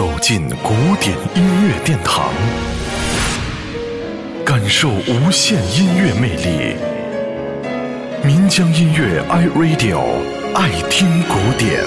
走进古典音乐殿堂，感受无限音乐魅力。民江音乐 iRadio 爱听古典。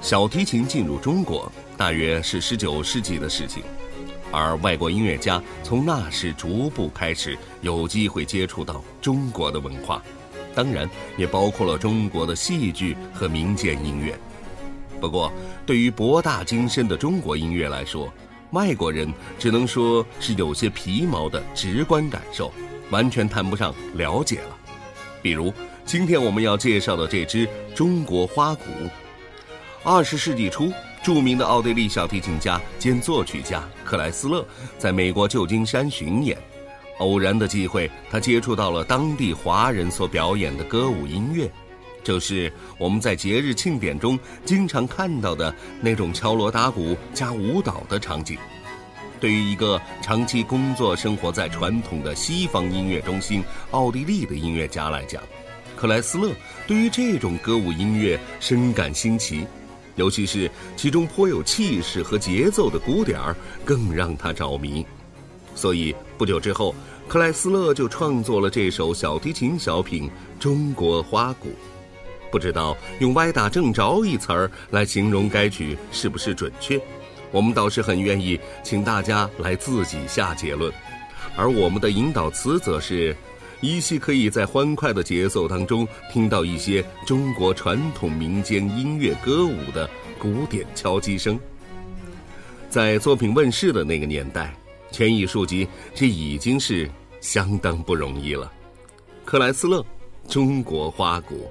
小提琴进入中国，大约是十九世纪的事情。而外国音乐家从那时逐步开始有机会接触到中国的文化，当然也包括了中国的戏剧和民间音乐。不过，对于博大精深的中国音乐来说，外国人只能说是有些皮毛的直观感受，完全谈不上了解了。比如，今天我们要介绍的这支中国花鼓，二十世纪初。著名的奥地利小提琴家兼作曲家克莱斯勒在美国旧金山巡演，偶然的机会，他接触到了当地华人所表演的歌舞音乐，就是我们在节日庆典中经常看到的那种敲锣打鼓加舞蹈的场景。对于一个长期工作生活在传统的西方音乐中心奥地利的音乐家来讲，克莱斯勒对于这种歌舞音乐深感新奇。尤其是其中颇有气势和节奏的鼓点儿，更让他着迷。所以不久之后，克莱斯勒就创作了这首小提琴小品《中国花鼓》。不知道用“歪打正着”一词儿来形容该曲是不是准确？我们倒是很愿意请大家来自己下结论。而我们的引导词则是。依稀可以在欢快的节奏当中听到一些中国传统民间音乐歌舞的古典敲击声。在作品问世的那个年代，千亿数集这已经是相当不容易了。克莱斯勒中国花鼓。